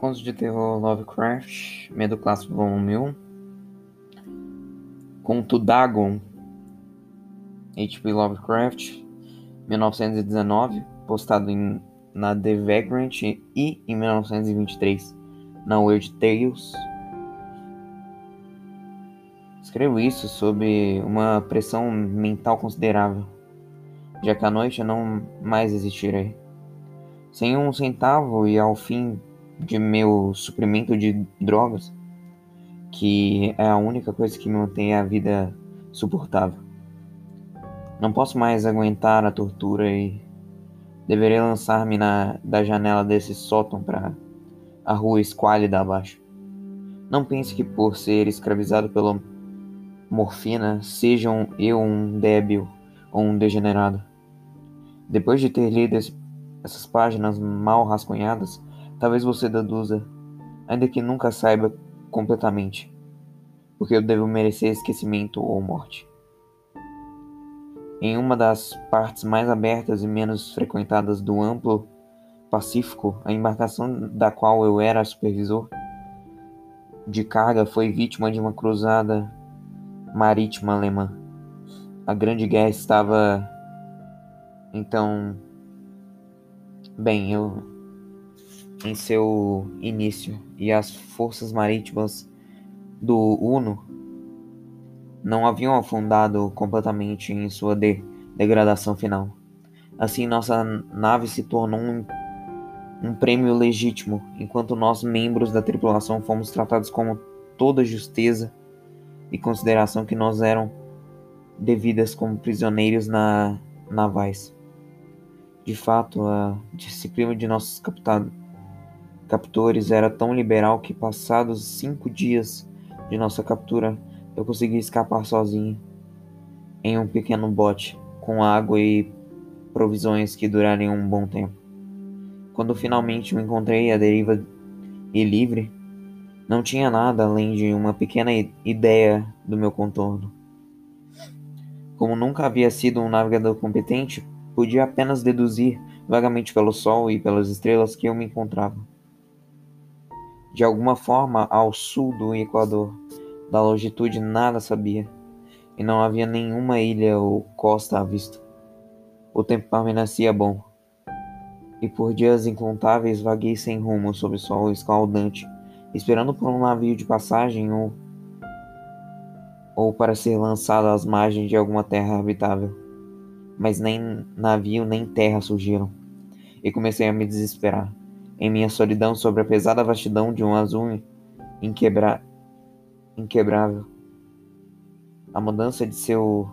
Contos de Terror Lovecraft, Medo Clássico Volume 1. Conto Dagon, H.P. Lovecraft, 1919, postado em, na The Vagrant e em 1923 na Weird Tales. Escrevo isso sob uma pressão mental considerável, já que a noite não mais existirei. Sem um centavo e ao fim de meu suprimento de drogas, que é a única coisa que mantém a vida suportável. Não posso mais aguentar a tortura e deverei lançar-me da janela desse sótão para a rua esquálida abaixo. Não pense que por ser escravizado pela morfina sejam eu um débil ou um degenerado. Depois de ter lido esse, essas páginas mal rascunhadas, Talvez você deduza, ainda que nunca saiba completamente, porque eu devo merecer esquecimento ou morte. Em uma das partes mais abertas e menos frequentadas do amplo Pacífico, a embarcação da qual eu era supervisor de carga foi vítima de uma cruzada marítima alemã. A Grande Guerra estava então bem, eu em seu início e as forças marítimas do Uno não haviam afundado completamente em sua de degradação final. Assim, nossa nave se tornou um, um prêmio legítimo, enquanto nós, membros da tripulação, fomos tratados com toda justeza e consideração que nós eram devidas como prisioneiros na navais. De fato, a disciplina de nossos captados captores era tão liberal que, passados cinco dias de nossa captura, eu consegui escapar sozinho em um pequeno bote com água e provisões que durariam um bom tempo. Quando finalmente me encontrei à deriva e livre, não tinha nada além de uma pequena ideia do meu contorno. Como nunca havia sido um navegador competente, podia apenas deduzir vagamente pelo sol e pelas estrelas que eu me encontrava de alguma forma ao sul do Equador. Da longitude nada sabia, e não havia nenhuma ilha ou costa à vista. O tempo permanecia bom, e por dias incontáveis vaguei sem rumo sob o sol escaldante, esperando por um navio de passagem ou, ou para ser lançado às margens de alguma terra habitável. Mas nem navio nem terra surgiram, e comecei a me desesperar em minha solidão sobre a pesada vastidão de um azul inquebra... inquebrável. A mudança de seu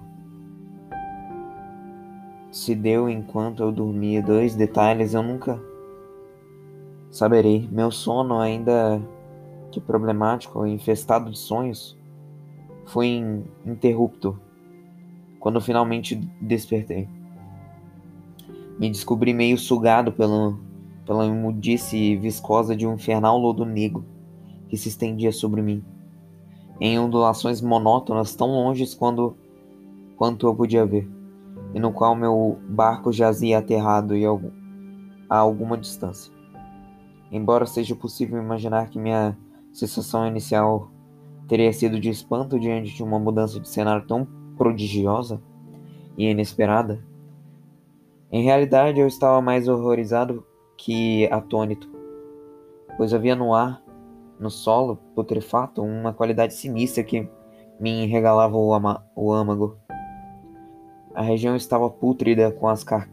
se deu enquanto eu dormia. Dois detalhes eu nunca saberei. Meu sono, ainda que problemático infestado de sonhos, foi interrupto quando finalmente despertei. Me descobri meio sugado pelo pela imundice viscosa de um infernal lodo negro que se estendia sobre mim, em ondulações monótonas tão longes quando, quanto eu podia ver, e no qual meu barco jazia aterrado e algum, a alguma distância. Embora seja possível imaginar que minha sensação inicial teria sido de espanto diante de uma mudança de cenário tão prodigiosa e inesperada, em realidade eu estava mais horrorizado que atônito, pois havia no ar, no solo putrefato, uma qualidade sinistra que me regalava o, o âmago. A região estava pútrida com as car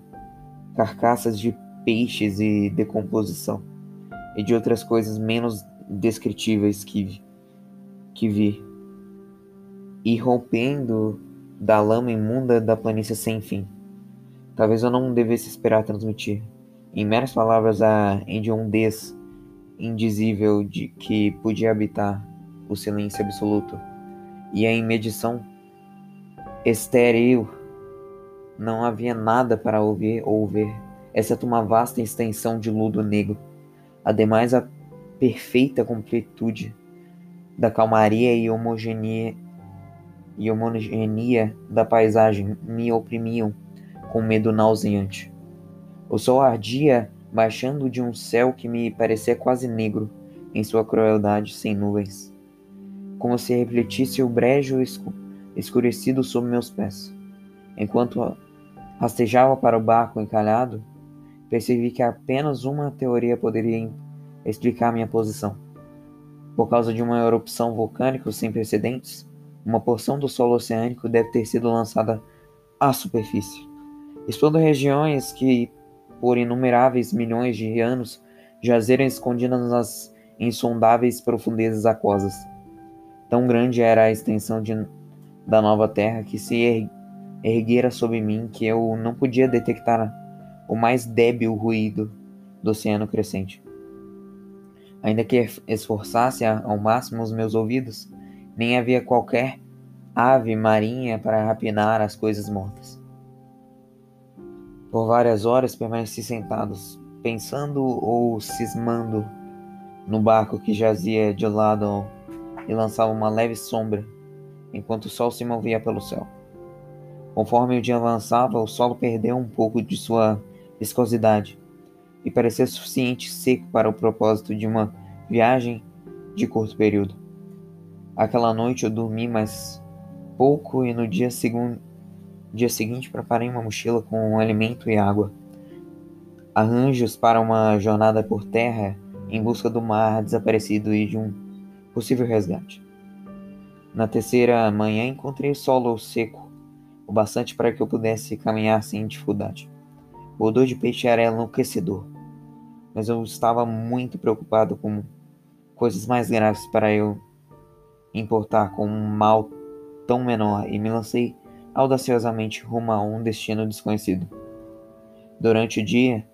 carcaças de peixes e decomposição, e de outras coisas menos descritíveis que, que vi, e rompendo da lama imunda da planície sem fim. Talvez eu não devesse esperar transmitir em meras palavras, a hediondez indizível de que podia habitar o silêncio absoluto e a imedição estéril não havia nada para ouvir ou ver, exceto uma vasta extensão de ludo negro. Ademais, a perfeita completude da calmaria e homogeneia, e homogeneia da paisagem me oprimiam com medo nauseante. O sol ardia baixando de um céu que me parecia quase negro, em sua crueldade sem nuvens, como se refletisse o brejo escurecido sob meus pés. Enquanto rastejava para o barco encalhado, percebi que apenas uma teoria poderia explicar minha posição. Por causa de uma erupção vulcânica sem precedentes, uma porção do solo oceânico deve ter sido lançada à superfície, expondo regiões que, por inumeráveis milhões de anos, jazeram escondidas nas insondáveis profundezas aquosas. Tão grande era a extensão de, da nova terra que se erguera sobre mim que eu não podia detectar o mais débil ruído do oceano crescente. Ainda que esforçasse ao máximo os meus ouvidos, nem havia qualquer ave marinha para rapinar as coisas mortas. Por várias horas permaneci sentados, pensando ou cismando no barco que jazia de lado e lançava uma leve sombra, enquanto o sol se movia pelo céu. Conforme o dia avançava, o solo perdeu um pouco de sua viscosidade e parecia suficiente seco para o propósito de uma viagem de curto período. Aquela noite eu dormi mais pouco e no dia, segun... dia seguinte preparei uma mochila com alimento e água. Arranjos para uma jornada por terra em busca do mar desaparecido e de um possível resgate. Na terceira manhã encontrei solo seco, o bastante para que eu pudesse caminhar sem dificuldade. O odor de peixe era enlouquecedor, mas eu estava muito preocupado com coisas mais graves para eu importar com um mal tão menor e me lancei audaciosamente rumo a um destino desconhecido. Durante o dia,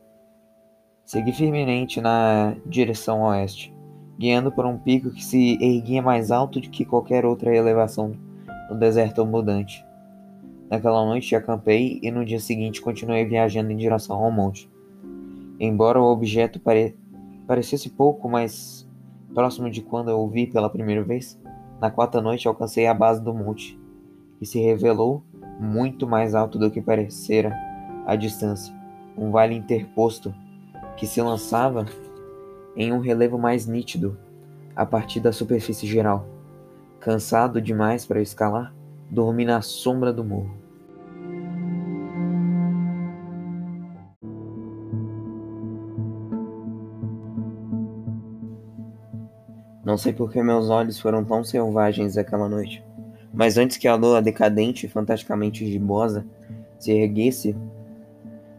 segui firmemente na direção oeste, guiando por um pico que se erguia mais alto do que qualquer outra elevação no deserto abundante. Naquela noite acampei e no dia seguinte continuei viajando em direção ao monte. Embora o objeto pare... parecesse pouco mais próximo de quando eu o vi pela primeira vez, na quarta noite alcancei a base do monte, e se revelou muito mais alto do que parecera à distância. Um vale interposto que se lançava em um relevo mais nítido a partir da superfície geral. Cansado demais para escalar, dormi na sombra do morro. Não sei por que meus olhos foram tão selvagens aquela noite. Mas antes que a lua decadente e fantasticamente gibosa se erguesse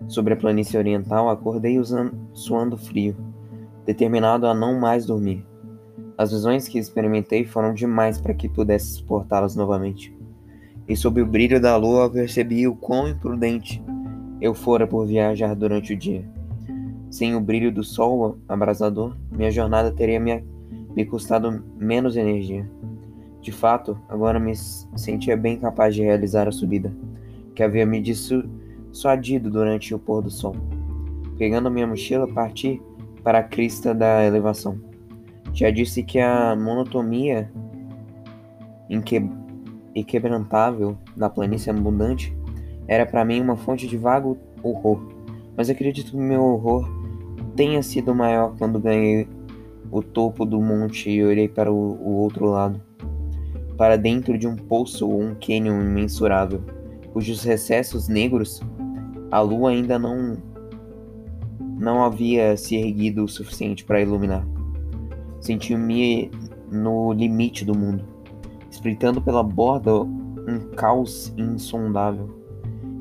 sobre a planície oriental, acordei usando, suando frio, determinado a não mais dormir. As visões que experimentei foram demais para que pudesse suportá-las novamente. E sob o brilho da lua percebi o quão imprudente eu fora por viajar durante o dia. Sem o brilho do sol abrasador, minha jornada teria me me custado menos energia. De fato, agora me sentia bem capaz de realizar a subida, que havia me dissuadido durante o pôr do sol. Pegando minha mochila, parti para a crista da elevação. Já disse que a monotonia inque... inquebrantável da planície abundante era para mim uma fonte de vago horror, mas acredito que meu horror tenha sido maior quando ganhei o topo do monte e olhei para o, o outro lado, para dentro de um poço ou um cânion imensurável, cujos recessos negros a lua ainda não não havia se erguido o suficiente para iluminar. Senti-me no limite do mundo, espreitando pela borda um caos insondável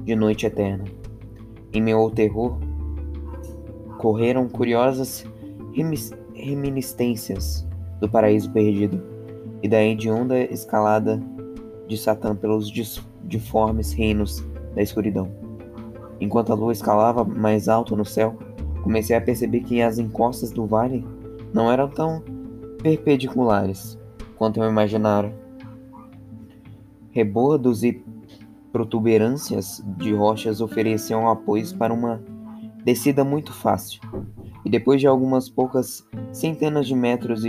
de noite eterna. Em meu terror, correram curiosas reminiscências do paraíso perdido e da hedionda escalada de Satã pelos disformes reinos da escuridão. Enquanto a lua escalava mais alto no céu, comecei a perceber que as encostas do vale não eram tão perpendiculares quanto eu imaginara. Rebordos e protuberâncias de rochas ofereciam apoios para uma descida muito fácil, e depois de algumas poucas centenas de metros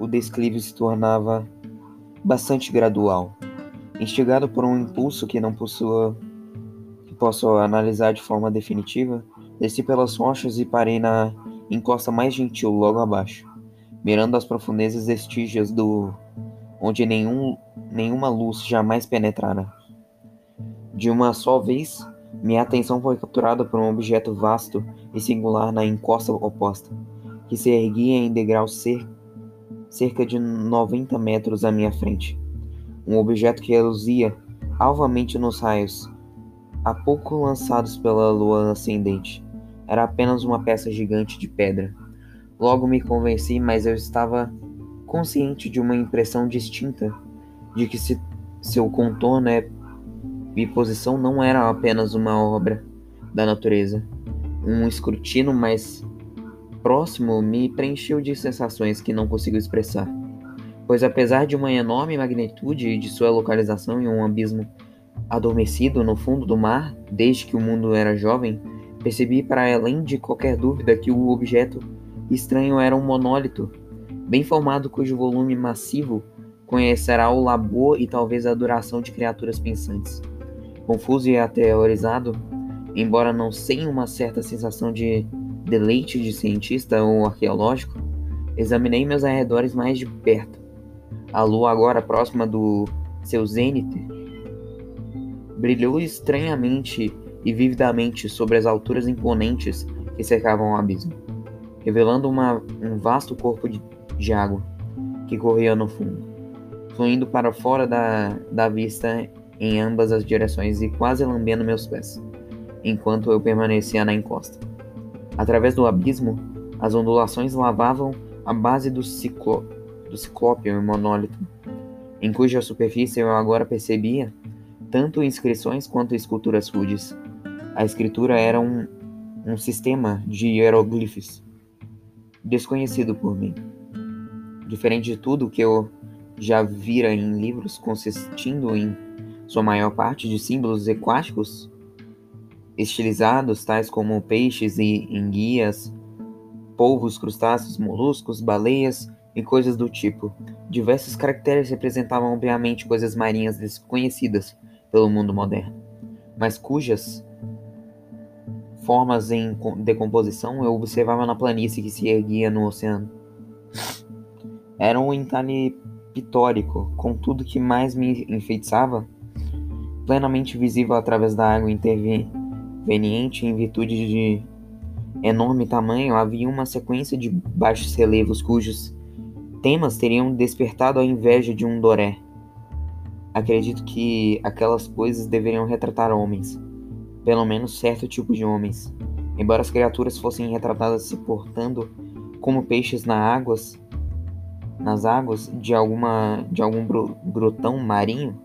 o declive se tornava bastante gradual. Instigado por um impulso que não possua, que posso analisar de forma definitiva, desci pelas rochas e parei na encosta mais gentil logo abaixo. mirando as profundezas vestígios do onde nenhum, nenhuma luz jamais penetrara. De uma só vez, minha atenção foi capturada por um objeto vasto e singular na encosta oposta, que se erguia em degraus cer cerca de 90 metros à minha frente. Um objeto que reluzia alvamente nos raios, há pouco lançados pela lua ascendente. Era apenas uma peça gigante de pedra. Logo me convenci, mas eu estava consciente de uma impressão distinta de que se, seu contorno é e posição não era apenas uma obra da natureza. Um escrutínio mais próximo me preencheu de sensações que não consigo expressar. Pois apesar de uma enorme magnitude e de sua localização em um abismo adormecido no fundo do mar, desde que o mundo era jovem, percebi para além de qualquer dúvida que o objeto estranho era um monólito, bem formado cujo volume massivo conhecerá o labor e talvez a duração de criaturas pensantes confuso e aterrorizado, embora não sem uma certa sensação de deleite de cientista ou arqueológico, examinei meus arredores mais de perto. A lua, agora próxima do seu zênite, brilhou estranhamente e vividamente sobre as alturas imponentes que cercavam o abismo, revelando uma, um vasto corpo de, de água que corria no fundo, fluindo para fora da, da vista em ambas as direções e quase lambendo meus pés, enquanto eu permanecia na encosta. Através do abismo, as ondulações lavavam a base do, ciclo, do ciclópio monólito, em cuja superfície eu agora percebia tanto inscrições quanto esculturas rudes. A escritura era um, um sistema de hieroglifos desconhecido por mim. Diferente de tudo que eu já vira em livros consistindo em sua maior parte de símbolos aquáticos estilizados, tais como peixes e enguias, polvos, crustáceos, moluscos, baleias e coisas do tipo. Diversos caracteres representavam obviamente coisas marinhas desconhecidas pelo mundo moderno, mas cujas formas em decomposição eu observava na planície que se erguia no oceano. Era um entalhe pitórico, contudo que mais me enfeitiçava plenamente visível através da água interveniente em virtude de enorme tamanho, havia uma sequência de baixos relevos cujos temas teriam despertado a inveja de um Doré. Acredito que aquelas coisas deveriam retratar homens, pelo menos certo tipo de homens. Embora as criaturas fossem retratadas se portando como peixes nas águas, nas águas de alguma de algum grotão marinho,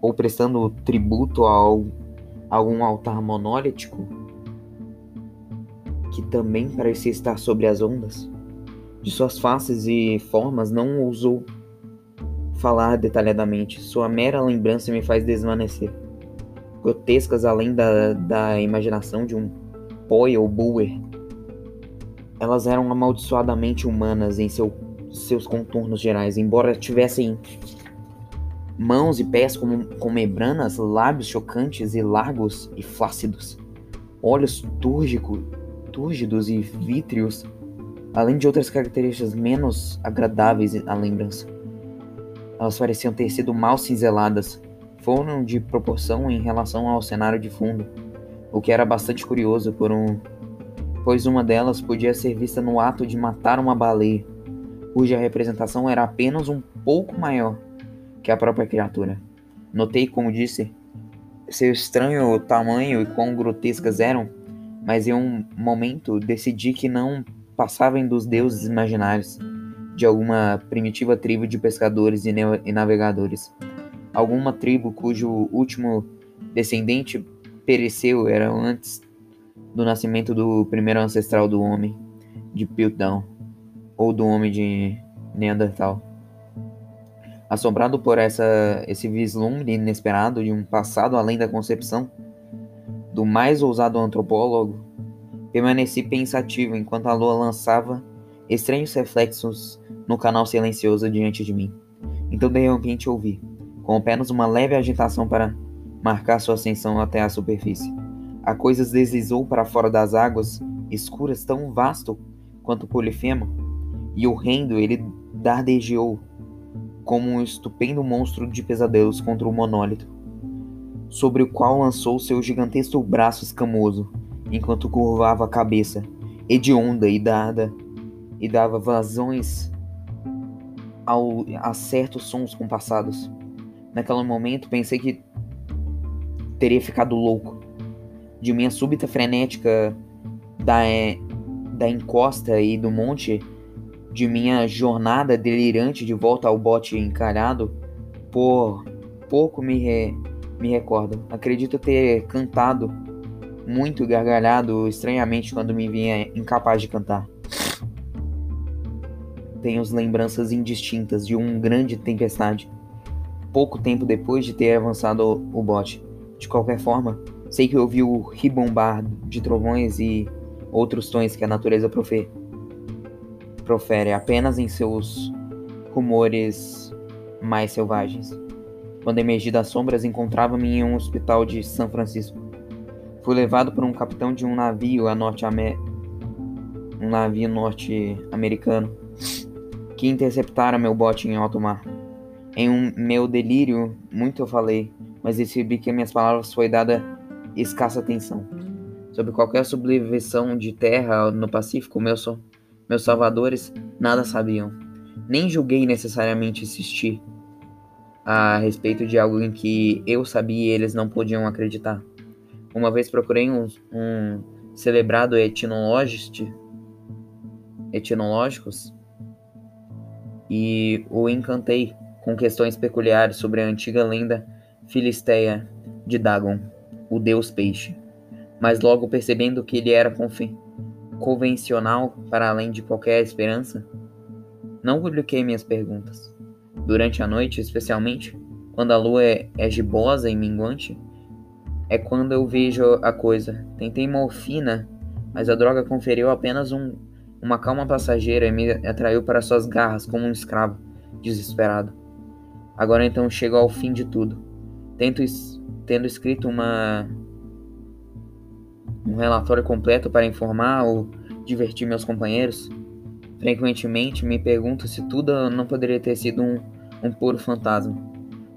ou prestando tributo a algum altar monolítico que também parecia estar sobre as ondas. De suas faces e formas não ousou falar detalhadamente, sua mera lembrança me faz desvanecer. Grotescas além da, da imaginação de um Poi ou Buer, elas eram amaldiçoadamente humanas em seu, seus contornos gerais, embora tivessem mãos e pés como, com membranas, lábios chocantes e largos e flácidos, olhos túrgico, túrgidos e vítreos, além de outras características menos agradáveis à lembrança. Elas pareciam ter sido mal cinzeladas, foram de proporção em relação ao cenário de fundo, o que era bastante curioso por um, pois uma delas podia ser vista no ato de matar uma baleia, cuja representação era apenas um pouco maior que a própria criatura. Notei, como disse, seu estranho tamanho e quão grotescas eram, mas em um momento decidi que não passavam dos deuses imaginários de alguma primitiva tribo de pescadores e navegadores. Alguma tribo cujo último descendente pereceu era antes do nascimento do primeiro ancestral do homem, de Piltdown, ou do homem de Neandertal. Assombrado por essa, esse vislumbre inesperado de um passado além da concepção do mais ousado antropólogo, permaneci pensativo enquanto a lua lançava estranhos reflexos no canal silencioso diante de mim. Então de repente ouvi, com apenas uma leve agitação para marcar sua ascensão até a superfície. A coisa deslizou para fora das águas escuras tão vasto quanto o polifemo e horrendo ele dardejeou como um estupendo monstro de pesadelos contra o monólito, sobre o qual lançou seu gigantesco braço escamoso, enquanto curvava a cabeça, hedionda e dada, e dava vazões ao, a certos sons compassados. Naquele momento pensei que teria ficado louco. De minha súbita frenética da, é, da encosta e do monte, de minha jornada delirante de volta ao bote encalhado, por pouco me, re, me recordo. Acredito ter cantado muito gargalhado estranhamente quando me vinha incapaz de cantar. Tenho lembranças indistintas de uma grande tempestade, pouco tempo depois de ter avançado o bote. De qualquer forma, sei que ouvi o ribombar de trovões e outros tons que a natureza profere, profere apenas em seus rumores mais selvagens. Quando emergi das sombras, encontrava-me em um hospital de São Francisco. Fui levado por um capitão de um navio a norte um navio norte-americano que interceptara meu bote em alto mar. Em um meu delírio, muito eu falei, mas percebi que minhas palavras foi dada escassa atenção. Sobre qualquer sublevação de terra no Pacífico, meus, meus salvadores nada sabiam. Nem julguei necessariamente insistir a respeito de algo em que eu sabia e eles não podiam acreditar. Uma vez procurei um, um celebrado etnologist, etnológicos e o encantei com questões peculiares sobre a antiga lenda filisteia de Dagon, o deus peixe. Mas logo percebendo que ele era convencional para além de qualquer esperança, não publiquei minhas perguntas. Durante a noite, especialmente, quando a lua é, é gibosa e minguante, é quando eu vejo a coisa. Tentei morfina, mas a droga conferiu apenas um, uma calma passageira e me atraiu para suas garras como um escravo, desesperado. Agora então chego ao fim de tudo. Tento, tendo escrito uma um relatório completo para informar ou divertir meus companheiros, frequentemente me pergunto se tudo não poderia ter sido um, um puro fantasma,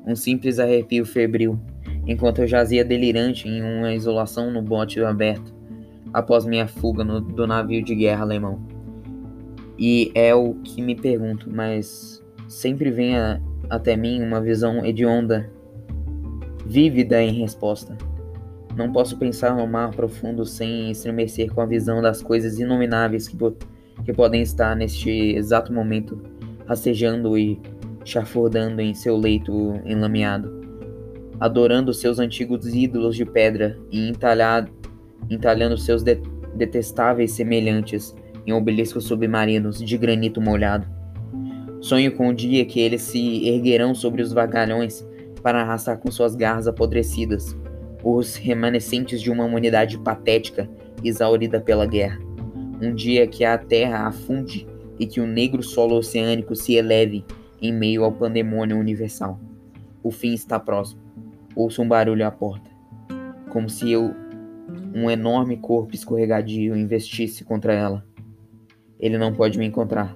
um simples arrepio febril, enquanto eu jazia delirante em uma isolação no bote aberto, após minha fuga no, do navio de guerra alemão. E é o que me pergunto, mas sempre vem a, até mim uma visão hedionda, vívida em resposta. Não posso pensar no mar profundo sem estremecer com a visão das coisas inomináveis que, que podem estar neste exato momento rastejando e chafurdando em seu leito enlameado, adorando seus antigos ídolos de pedra e entalhando seus de, detestáveis semelhantes em obeliscos submarinos de granito molhado. Sonho com o dia que eles se erguerão sobre os vagalhões para arrastar com suas garras apodrecidas os remanescentes de uma humanidade patética exaurida pela guerra. Um dia que a terra afunde e que o negro solo oceânico se eleve em meio ao pandemônio universal. O fim está próximo. Ouço um barulho à porta, como se eu, um enorme corpo escorregadio, investisse contra ela. Ele não pode me encontrar.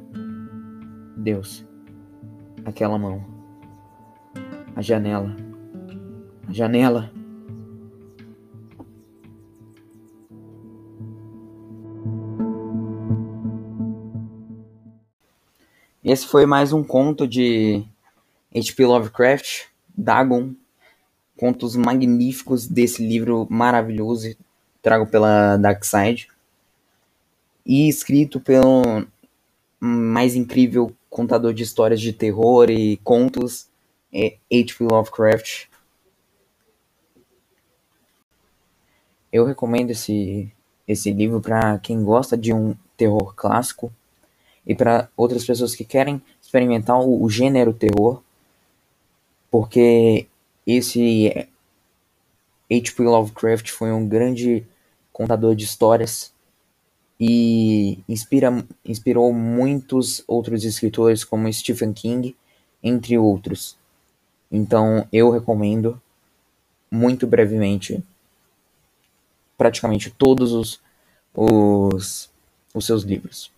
Deus. Aquela mão. A janela. A janela. Esse foi mais um conto de H.P. Lovecraft, Dagon. Contos magníficos desse livro maravilhoso, trago pela Dark Side. E escrito pelo mais incrível contador de histórias de terror e contos, é H.P. Lovecraft. Eu recomendo esse, esse livro para quem gosta de um terror clássico e para outras pessoas que querem experimentar o, o gênero terror, porque esse H.P. Lovecraft foi um grande contador de histórias e inspira, inspirou muitos outros escritores, como Stephen King, entre outros. Então eu recomendo muito brevemente praticamente todos os, os, os seus livros.